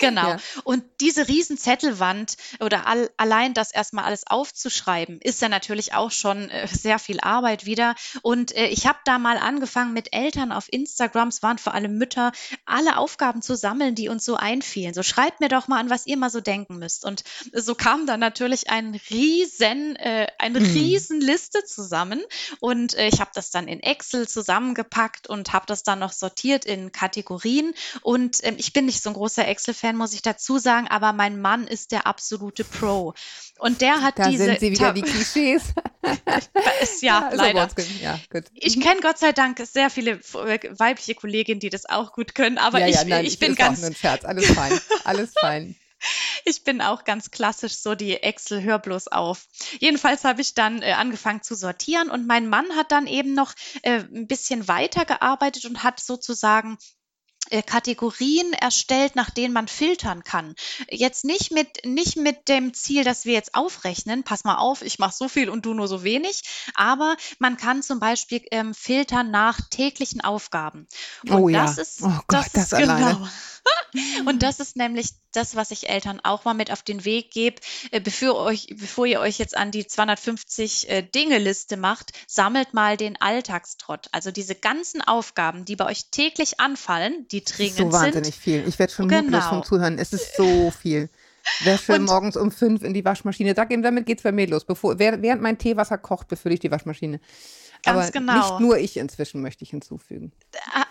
Genau. Ja. Und diese Riesenzettelwand oder all, allein das erstmal alles aufzuschreiben, ist ja natürlich auch schon äh, sehr viel Arbeit wieder. Und äh, ich habe da mal angefangen mit Eltern auf Instagram, es waren vor allem Mütter, alle Aufgaben zu sammeln, die uns so einfielen. So schreibt mir doch mal an, was ihr mal so denken müsst. Und so kam dann natürlich ein riesen, äh, eine mhm. riesen Liste zusammen. Und äh, ich habe das dann in Excel zusammengepackt und habe das dann noch sortiert in Kategorien. Und ähm, ich bin nicht so ein großer Excel-Fan, muss ich dazu sagen, aber mein Mann ist der absolute Pro. Und der hat da diese. Sind sie wieder die Klischees. ist, ja, ja leider. Ja, ich kenne Gott sei Dank sehr viele äh, weibliche Kolleginnen, die das auch gut können, aber ja, ich, ja, nein, ich bin ganz. Auch ein Scherz. Alles fein. Alles fein. Ich bin auch ganz klassisch so die Excel hör bloß auf. Jedenfalls habe ich dann äh, angefangen zu sortieren und mein Mann hat dann eben noch äh, ein bisschen weiter gearbeitet und hat sozusagen Kategorien erstellt, nach denen man filtern kann. Jetzt nicht mit, nicht mit dem Ziel, dass wir jetzt aufrechnen, pass mal auf, ich mache so viel und du nur so wenig, aber man kann zum Beispiel ähm, filtern nach täglichen Aufgaben. Und oh ja, das ist, oh Gott, das, das ist alleine. genau. Und das ist nämlich das, was ich Eltern auch mal mit auf den Weg gebe. Äh, bevor, euch, bevor ihr euch jetzt an die 250 äh, Dinge-Liste macht, sammelt mal den Alltagstrott. Also diese ganzen Aufgaben, die bei euch täglich anfallen, die dringend sind. So wahnsinnig sind. viel. Ich werde schon genau. mutlos vom Zuhören. Es ist so viel. Wäsche und, morgens um fünf in die Waschmaschine. damit geht es bei mir los. Bevor, während mein Teewasser kocht, befülle ich die Waschmaschine. Ganz Aber genau. Nicht nur ich inzwischen möchte ich hinzufügen.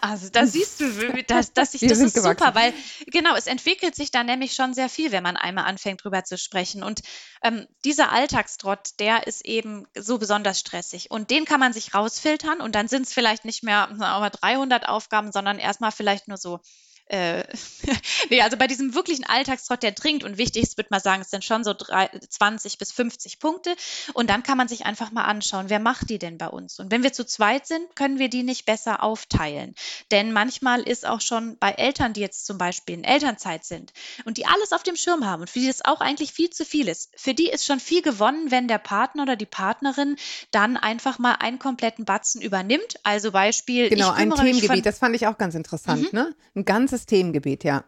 Also da siehst du, dass, dass ich, das ist gewachsen. super, weil genau, es entwickelt sich da nämlich schon sehr viel, wenn man einmal anfängt drüber zu sprechen. Und ähm, dieser Alltagstrott, der ist eben so besonders stressig. Und den kann man sich rausfiltern und dann sind es vielleicht nicht mehr 300 Aufgaben, sondern erstmal vielleicht nur so äh, nee, also bei diesem wirklichen Alltagstrott, der dringt und wichtig ist, würde man sagen, es sind schon so drei, 20 bis 50 Punkte. Und dann kann man sich einfach mal anschauen, wer macht die denn bei uns? Und wenn wir zu zweit sind, können wir die nicht besser aufteilen. Denn manchmal ist auch schon bei Eltern, die jetzt zum Beispiel in Elternzeit sind und die alles auf dem Schirm haben und für die das auch eigentlich viel zu viel ist, für die ist schon viel gewonnen, wenn der Partner oder die Partnerin dann einfach mal einen kompletten Batzen übernimmt. Also Beispiel. Genau, ein Themengebiet, das fand ich auch ganz interessant, mhm. ne? Ein ganz ganzes Themengebiet, ja.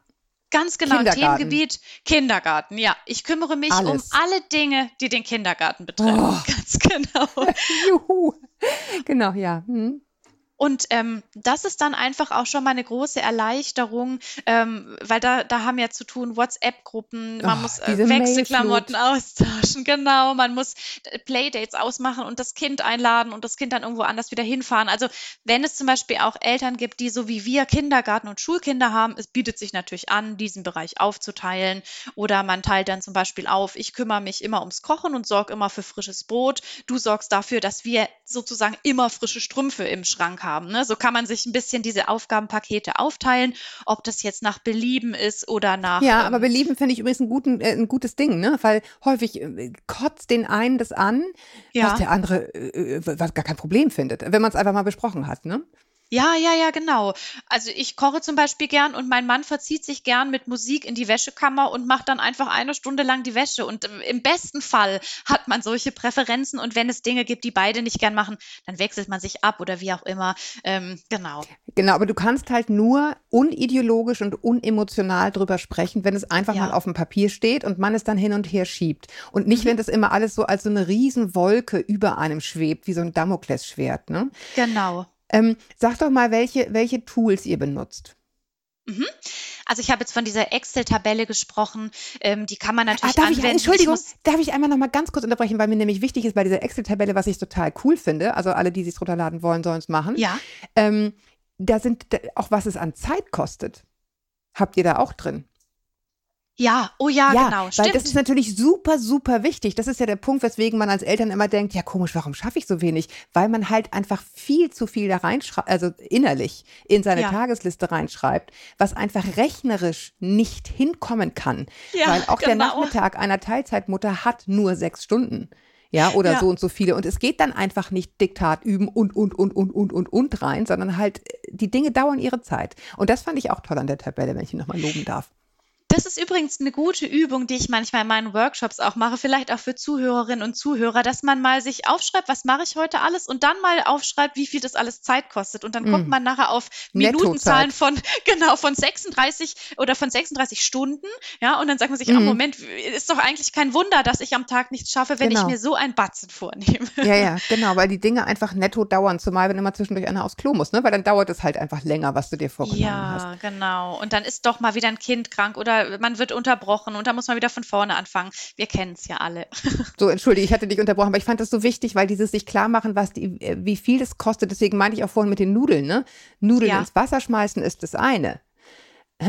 Ganz genau, Themengebiet Kindergarten. Ja, ich kümmere mich Alles. um alle Dinge, die den Kindergarten betreffen. Oh. Ganz genau. Juhu. Genau, ja. Hm. Und ähm, das ist dann einfach auch schon mal eine große Erleichterung, ähm, weil da, da haben ja zu tun WhatsApp-Gruppen, man oh, muss äh, Wechselklamotten austauschen, genau, man muss äh, Playdates ausmachen und das Kind einladen und das Kind dann irgendwo anders wieder hinfahren. Also wenn es zum Beispiel auch Eltern gibt, die so wie wir Kindergarten und Schulkinder haben, es bietet sich natürlich an, diesen Bereich aufzuteilen. Oder man teilt dann zum Beispiel auf, ich kümmere mich immer ums Kochen und sorge immer für frisches Brot. Du sorgst dafür, dass wir sozusagen immer frische Strümpfe im Schrank haben. Ne? So kann man sich ein bisschen diese Aufgabenpakete aufteilen, ob das jetzt nach Belieben ist oder nach. Ja, ähm, aber Belieben finde ich übrigens ein, guten, äh, ein gutes Ding, ne? weil häufig äh, kotzt den einen das an, ja. was der andere äh, äh was gar kein Problem findet, wenn man es einfach mal besprochen hat. Ne? Ja, ja, ja, genau. Also ich koche zum Beispiel gern und mein Mann verzieht sich gern mit Musik in die Wäschekammer und macht dann einfach eine Stunde lang die Wäsche. Und im besten Fall hat man solche Präferenzen und wenn es Dinge gibt, die beide nicht gern machen, dann wechselt man sich ab oder wie auch immer. Ähm, genau. Genau, aber du kannst halt nur unideologisch und unemotional drüber sprechen, wenn es einfach ja. mal auf dem Papier steht und man es dann hin und her schiebt. Und nicht, mhm. wenn das immer alles so als so eine Riesenwolke über einem schwebt, wie so ein Damoklesschwert. Ne? Genau. Ähm, sag doch mal, welche, welche Tools ihr benutzt. Mhm. Also ich habe jetzt von dieser Excel-Tabelle gesprochen, ähm, die kann man natürlich ah, darf anwenden. Ich, Entschuldigung, ich darf ich einmal noch mal ganz kurz unterbrechen, weil mir nämlich wichtig ist bei dieser Excel-Tabelle, was ich total cool finde, also alle, die sich runterladen wollen, sollen es machen. Ja. Ähm, da sind auch, was es an Zeit kostet, habt ihr da auch drin. Ja, oh ja, ja genau. Weil das ist natürlich super, super wichtig. Das ist ja der Punkt, weswegen man als Eltern immer denkt, ja komisch, warum schaffe ich so wenig? Weil man halt einfach viel zu viel da reinschreibt, also innerlich in seine ja. Tagesliste reinschreibt, was einfach rechnerisch nicht hinkommen kann. Ja, Weil auch genau. der Nachmittag einer Teilzeitmutter hat nur sechs Stunden. Ja, oder ja. so und so viele. Und es geht dann einfach nicht Diktat üben und, und, und, und, und, und, und rein, sondern halt, die Dinge dauern ihre Zeit. Und das fand ich auch toll an der Tabelle, wenn ich ihn nochmal loben darf. Das ist übrigens eine gute Übung, die ich manchmal in meinen Workshops auch mache, vielleicht auch für Zuhörerinnen und Zuhörer, dass man mal sich aufschreibt, was mache ich heute alles und dann mal aufschreibt, wie viel das alles Zeit kostet. Und dann mm. kommt man nachher auf Minutenzahlen von, genau, von 36 oder von 36 Stunden. Ja, und dann sagt man sich, mm. ah, Moment, ist doch eigentlich kein Wunder, dass ich am Tag nichts schaffe, wenn genau. ich mir so ein Batzen vornehme. Ja, ja, genau, weil die Dinge einfach netto dauern, zumal wenn immer zwischendurch einer aufs Klo muss, ne? Weil dann dauert es halt einfach länger, was du dir vorgenommen ja, hast. Ja, genau. Und dann ist doch mal wieder ein Kind krank oder man wird unterbrochen und da muss man wieder von vorne anfangen. Wir kennen es ja alle. So, entschuldige, ich hatte dich unterbrochen, aber ich fand das so wichtig, weil dieses sich klar machen, was die, äh, wie viel das kostet. Deswegen meinte ich auch vorhin mit den Nudeln, ne? Nudeln ja. ins Wasser schmeißen ist das eine.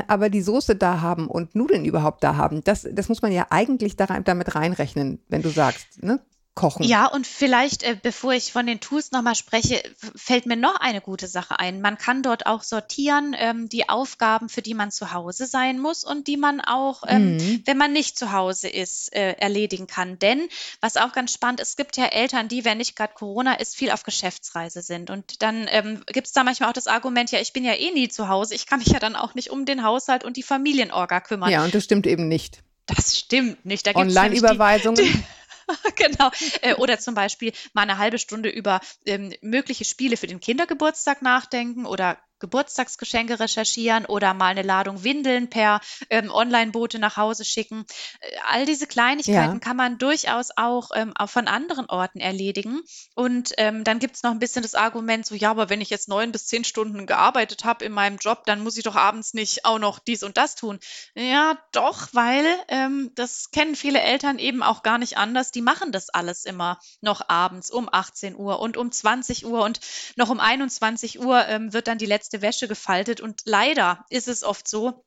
Aber die Soße da haben und Nudeln überhaupt da haben, das, das muss man ja eigentlich damit reinrechnen, wenn du sagst, ne? Kochen. Ja, und vielleicht, äh, bevor ich von den Tools nochmal spreche, fällt mir noch eine gute Sache ein. Man kann dort auch sortieren, ähm, die Aufgaben, für die man zu Hause sein muss und die man auch, ähm, mhm. wenn man nicht zu Hause ist, äh, erledigen kann. Denn, was auch ganz spannend ist, es gibt ja Eltern, die, wenn nicht gerade Corona ist, viel auf Geschäftsreise sind. Und dann ähm, gibt es da manchmal auch das Argument, ja, ich bin ja eh nie zu Hause, ich kann mich ja dann auch nicht um den Haushalt und die Familienorga kümmern. Ja, und das stimmt eben nicht. Das stimmt nicht. Online-Überweisungen. genau. Äh, oder zum Beispiel mal eine halbe Stunde über ähm, mögliche Spiele für den Kindergeburtstag nachdenken oder Geburtstagsgeschenke recherchieren oder mal eine Ladung Windeln per ähm, Online-Bote nach Hause schicken. Äh, all diese Kleinigkeiten ja. kann man durchaus auch, ähm, auch von anderen Orten erledigen. Und ähm, dann gibt es noch ein bisschen das Argument, so ja, aber wenn ich jetzt neun bis zehn Stunden gearbeitet habe in meinem Job, dann muss ich doch abends nicht auch noch dies und das tun. Ja, doch, weil ähm, das kennen viele Eltern eben auch gar nicht anders. Die machen das alles immer noch abends um 18 Uhr und um 20 Uhr und noch um 21 Uhr ähm, wird dann die letzte letzte Wäsche gefaltet. Und leider ist es oft so,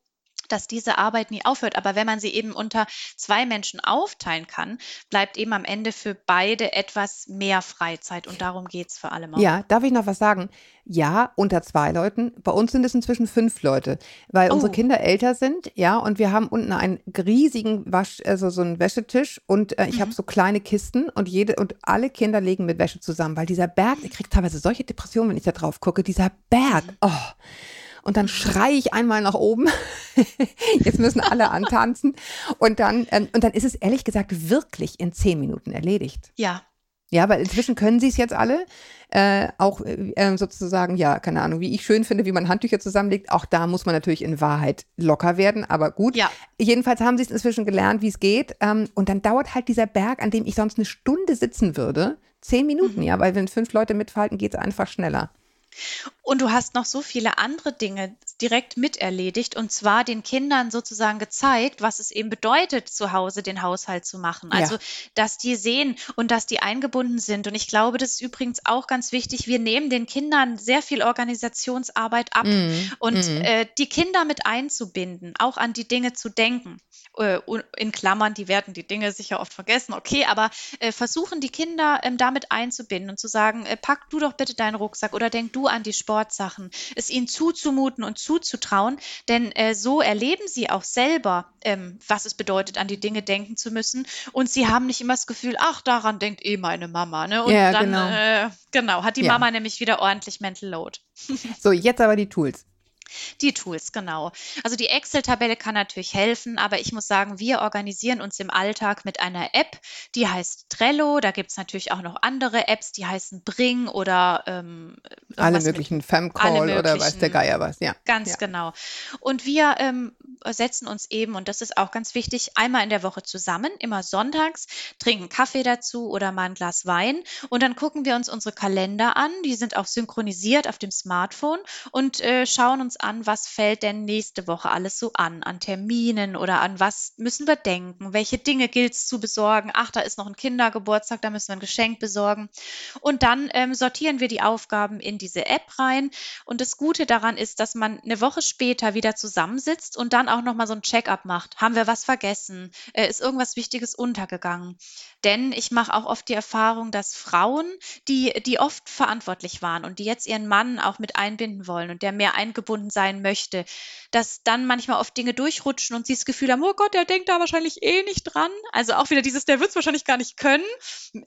dass diese Arbeit nie aufhört. Aber wenn man sie eben unter zwei Menschen aufteilen kann, bleibt eben am Ende für beide etwas mehr Freizeit. Und darum geht es vor allem auch. Ja, darf ich noch was sagen? Ja, unter zwei Leuten. Bei uns sind es inzwischen fünf Leute, weil oh. unsere Kinder älter sind, ja, und wir haben unten einen riesigen Wasch, also so einen Wäschetisch und äh, ich mhm. habe so kleine Kisten und jede und alle Kinder legen mit Wäsche zusammen, weil dieser Berg, ich kriege teilweise solche Depressionen, wenn ich da drauf gucke, dieser Berg, mhm. oh und dann schreie ich einmal nach oben. Jetzt müssen alle antanzen. Und dann, ähm, und dann ist es ehrlich gesagt wirklich in zehn Minuten erledigt. Ja. Ja, weil inzwischen können sie es jetzt alle. Äh, auch äh, sozusagen, ja, keine Ahnung, wie ich schön finde, wie man Handtücher zusammenlegt. Auch da muss man natürlich in Wahrheit locker werden, aber gut. Ja. Jedenfalls haben sie es inzwischen gelernt, wie es geht. Ähm, und dann dauert halt dieser Berg, an dem ich sonst eine Stunde sitzen würde, zehn Minuten, mhm. ja, weil wenn fünf Leute mitfalten, geht es einfach schneller. Und du hast noch so viele andere Dinge direkt miterledigt und zwar den Kindern sozusagen gezeigt, was es eben bedeutet, zu Hause den Haushalt zu machen. Also, ja. dass die sehen und dass die eingebunden sind. Und ich glaube, das ist übrigens auch ganz wichtig. Wir nehmen den Kindern sehr viel Organisationsarbeit ab mm, und mm. Äh, die Kinder mit einzubinden, auch an die Dinge zu denken. Äh, in Klammern, die werden die Dinge sicher oft vergessen, okay, aber äh, versuchen die Kinder ähm, damit einzubinden und zu sagen, äh, pack du doch bitte deinen Rucksack oder denk du an die Sportsachen, es ihnen zuzumuten und zuzutrauen, denn so erleben sie auch selber, ähm, was es bedeutet, an die Dinge denken zu müssen und sie haben nicht immer das Gefühl, ach, daran denkt eh meine Mama, ne? Und ja, dann, genau. Äh, genau, hat die ja. Mama nämlich wieder ordentlich Mental Load. so, jetzt aber die Tools. Die Tools, genau. Also die Excel-Tabelle kann natürlich helfen, aber ich muss sagen, wir organisieren uns im Alltag mit einer App, die heißt Trello. Da gibt es natürlich auch noch andere Apps, die heißen Bring oder ähm, alle möglichen Femcall oder weiß der Geier was, ja. Ganz ja. genau. Und wir ähm, setzen uns eben, und das ist auch ganz wichtig, einmal in der Woche zusammen, immer sonntags, trinken Kaffee dazu oder mal ein Glas Wein und dann gucken wir uns unsere Kalender an. Die sind auch synchronisiert auf dem Smartphone und äh, schauen uns an, was fällt denn nächste Woche alles so an, an Terminen oder an was müssen wir denken, welche Dinge gilt es zu besorgen. Ach, da ist noch ein Kindergeburtstag, da müssen wir ein Geschenk besorgen. Und dann ähm, sortieren wir die Aufgaben in diese App rein. Und das Gute daran ist, dass man eine Woche später wieder zusammensitzt und dann auch nochmal so ein Check-up macht. Haben wir was vergessen? Äh, ist irgendwas Wichtiges untergegangen? Denn ich mache auch oft die Erfahrung, dass Frauen, die, die oft verantwortlich waren und die jetzt ihren Mann auch mit einbinden wollen und der mehr eingebunden sein möchte, dass dann manchmal oft Dinge durchrutschen und sie das Gefühl haben, oh Gott, der denkt da wahrscheinlich eh nicht dran. Also auch wieder dieses, der wird es wahrscheinlich gar nicht können,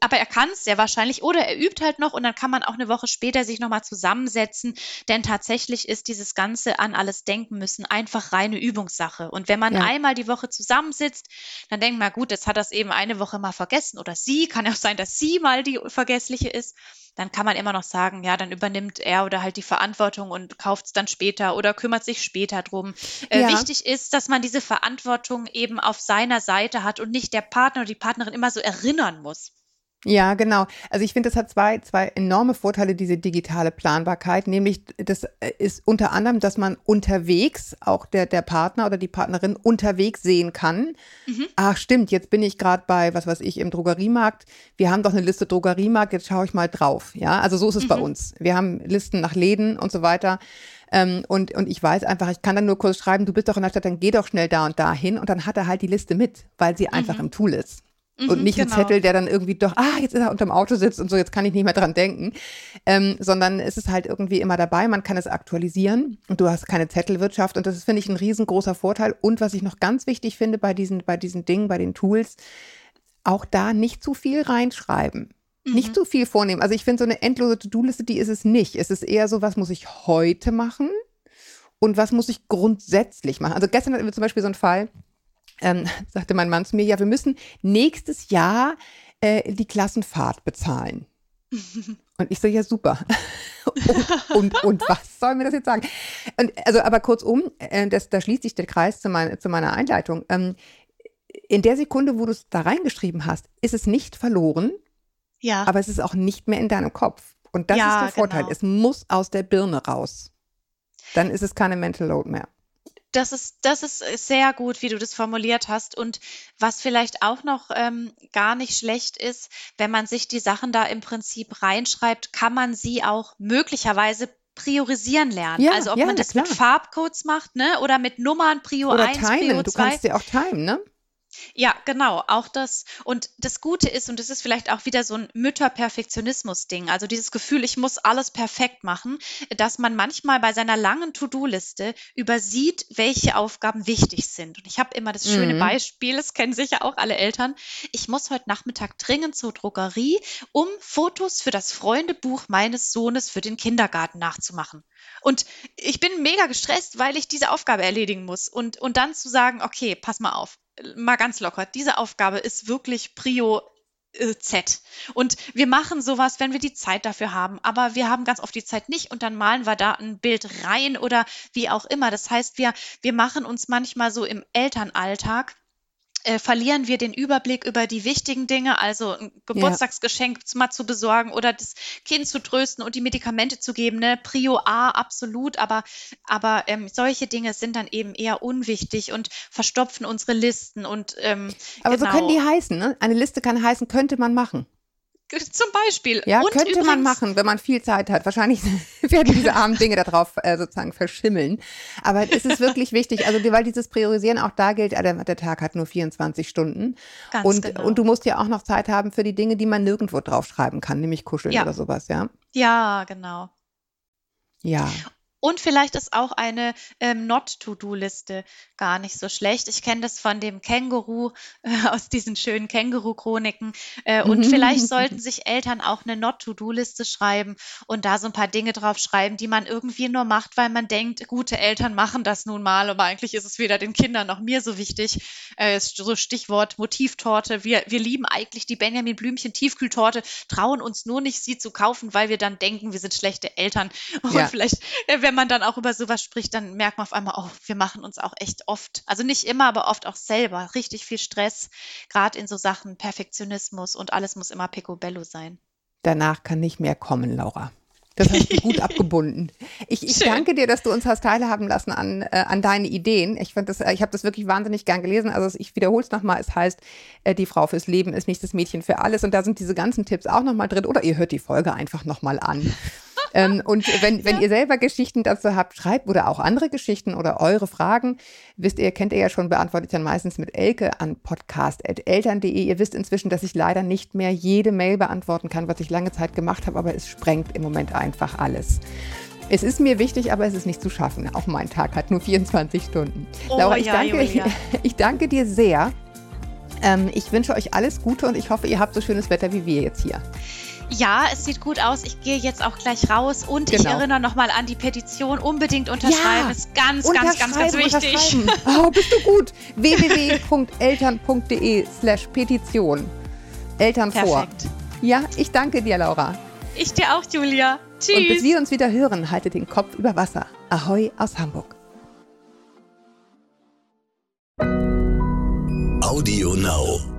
aber er kann es sehr wahrscheinlich oder er übt halt noch und dann kann man auch eine Woche später sich nochmal zusammensetzen, denn tatsächlich ist dieses Ganze an alles denken müssen einfach reine Übungssache. Und wenn man ja. einmal die Woche zusammensitzt, dann denkt man, gut, jetzt hat das eben eine Woche mal vergessen oder sie, kann ja auch sein, dass sie mal die Vergessliche ist dann kann man immer noch sagen, ja, dann übernimmt er oder halt die Verantwortung und kauft es dann später oder kümmert sich später drum. Äh, ja. Wichtig ist, dass man diese Verantwortung eben auf seiner Seite hat und nicht der Partner oder die Partnerin immer so erinnern muss. Ja, genau. Also ich finde, das hat zwei, zwei enorme Vorteile, diese digitale Planbarkeit. Nämlich, das ist unter anderem, dass man unterwegs, auch der, der Partner oder die Partnerin unterwegs sehen kann. Mhm. Ach, stimmt, jetzt bin ich gerade bei, was weiß ich, im Drogeriemarkt. Wir haben doch eine Liste Drogeriemarkt, jetzt schaue ich mal drauf. Ja, also so ist es mhm. bei uns. Wir haben Listen nach Läden und so weiter. Ähm, und, und ich weiß einfach, ich kann dann nur kurz schreiben, du bist doch in der Stadt, dann geh doch schnell da und da hin. Und dann hat er halt die Liste mit, weil sie einfach mhm. im Tool ist und mhm, nicht genau. ein Zettel, der dann irgendwie doch, ah, jetzt ist er unterm Auto sitzt und so, jetzt kann ich nicht mehr dran denken, ähm, sondern es ist halt irgendwie immer dabei, man kann es aktualisieren und du hast keine Zettelwirtschaft und das ist, finde ich, ein riesengroßer Vorteil. Und was ich noch ganz wichtig finde bei diesen, bei diesen Dingen, bei den Tools, auch da nicht zu viel reinschreiben. Mhm. Nicht zu viel vornehmen. Also ich finde, so eine endlose To-Do-Liste, die ist es nicht. Es ist eher so, was muss ich heute machen und was muss ich grundsätzlich machen. Also gestern hatten wir zum Beispiel so einen Fall, ähm, sagte mein Mann zu mir, ja, wir müssen nächstes Jahr äh, die Klassenfahrt bezahlen. Und ich so, ja, super. und, und, und, was soll mir das jetzt sagen? Und, also, aber kurzum, äh, das, da schließt sich der Kreis zu, mein, zu meiner Einleitung. Ähm, in der Sekunde, wo du es da reingeschrieben hast, ist es nicht verloren, ja. aber es ist auch nicht mehr in deinem Kopf. Und das ja, ist der Vorteil. Genau. Es muss aus der Birne raus. Dann ist es keine Mental Load mehr. Das ist, das ist sehr gut, wie du das formuliert hast. Und was vielleicht auch noch ähm, gar nicht schlecht ist, wenn man sich die Sachen da im Prinzip reinschreibt, kann man sie auch möglicherweise priorisieren lernen. Ja, also ob ja, man das mit Farbcodes macht, ne? Oder mit Nummern, Prio oder 1, timen. Prio 2. Du kannst dir auch timen, ne? Ja, genau, auch das. Und das Gute ist, und das ist vielleicht auch wieder so ein Mütterperfektionismus-Ding, also dieses Gefühl, ich muss alles perfekt machen, dass man manchmal bei seiner langen To-Do-Liste übersieht, welche Aufgaben wichtig sind. Und ich habe immer das schöne mhm. Beispiel, das kennen sicher auch alle Eltern. Ich muss heute Nachmittag dringend zur Drogerie, um Fotos für das Freundebuch meines Sohnes für den Kindergarten nachzumachen. Und ich bin mega gestresst, weil ich diese Aufgabe erledigen muss. Und, und dann zu sagen, okay, pass mal auf, mal ganz locker, diese Aufgabe ist wirklich Prio äh, Z. Und wir machen sowas, wenn wir die Zeit dafür haben, aber wir haben ganz oft die Zeit nicht und dann malen wir da ein Bild rein oder wie auch immer. Das heißt, wir, wir machen uns manchmal so im Elternalltag äh, verlieren wir den Überblick über die wichtigen Dinge, also ein Geburtstagsgeschenk ja. mal zu besorgen oder das Kind zu trösten und die Medikamente zu geben. Ne? Prio A, absolut, aber, aber ähm, solche Dinge sind dann eben eher unwichtig und verstopfen unsere Listen. Und, ähm, aber genau. so können die heißen. Ne? Eine Liste kann heißen, könnte man machen. Zum Beispiel. Ja, und könnte übrigens, man machen, wenn man viel Zeit hat. Wahrscheinlich werden diese armen Dinge darauf äh, sozusagen verschimmeln. Aber es ist wirklich wichtig, also weil dieses Priorisieren auch da gilt, der, der Tag hat nur 24 Stunden. Ganz und, genau. und du musst ja auch noch Zeit haben für die Dinge, die man nirgendwo draufschreiben kann, nämlich kuscheln ja. oder sowas, ja? Ja, genau. Ja. Und vielleicht ist auch eine ähm, Not-To-Do-Liste gar nicht so schlecht. Ich kenne das von dem Känguru äh, aus diesen schönen Känguru-Chroniken. Äh, und vielleicht sollten sich Eltern auch eine Not-To-Do-Liste schreiben und da so ein paar Dinge drauf schreiben, die man irgendwie nur macht, weil man denkt, gute Eltern machen das nun mal, aber eigentlich ist es weder den Kindern noch mir so wichtig. Äh, so Stichwort Motivtorte. Wir, wir lieben eigentlich die Benjamin Blümchen Tiefkühltorte, trauen uns nur nicht, sie zu kaufen, weil wir dann denken, wir sind schlechte Eltern. Und ja. vielleicht, äh, wenn man dann auch über sowas spricht, dann merkt man auf einmal, oh, wir machen uns auch echt oft, also nicht immer, aber oft auch selber richtig viel Stress, gerade in so Sachen Perfektionismus und alles muss immer picobello sein. Danach kann nicht mehr kommen, Laura. Das hast du gut abgebunden. Ich, ich danke dir, dass du uns hast teilhaben lassen an, äh, an deine Ideen. Ich, fand das, äh, ich habe das wirklich wahnsinnig gern gelesen. Also ich wiederhole es nochmal. Es heißt, äh, die Frau fürs Leben ist nicht das Mädchen für alles. Und da sind diese ganzen Tipps auch nochmal drin. Oder ihr hört die Folge einfach nochmal an. Ähm, und wenn, wenn ja. ihr selber Geschichten dazu habt, schreibt oder auch andere Geschichten oder eure Fragen, wisst ihr, kennt ihr ja schon, beantwortet dann meistens mit Elke an podcast.eltern.de. Ihr wisst inzwischen, dass ich leider nicht mehr jede Mail beantworten kann, was ich lange Zeit gemacht habe, aber es sprengt im Moment einfach alles. Es ist mir wichtig, aber es ist nicht zu schaffen. Auch mein Tag hat nur 24 Stunden. Oh, Laura, ich, ja, danke, Julia. ich danke dir sehr. Ähm, ich wünsche euch alles Gute und ich hoffe, ihr habt so schönes Wetter wie wir jetzt hier. Ja, es sieht gut aus. Ich gehe jetzt auch gleich raus und ich Genau. erinnere nochmal an die Petition. Unbedingt unterschreiben. Ja, Ist ganz, ganz, ganz, ganz wichtig. Oh, bist du gut. www.eltern.de slash Petition. Eltern vor. Perfekt. Ja, ich danke dir, Laura. Ich dir auch, Julia. Tschüss. Und bis wir uns wieder hören, haltet den Kopf über Wasser. Ahoi aus Hamburg. Audio Now.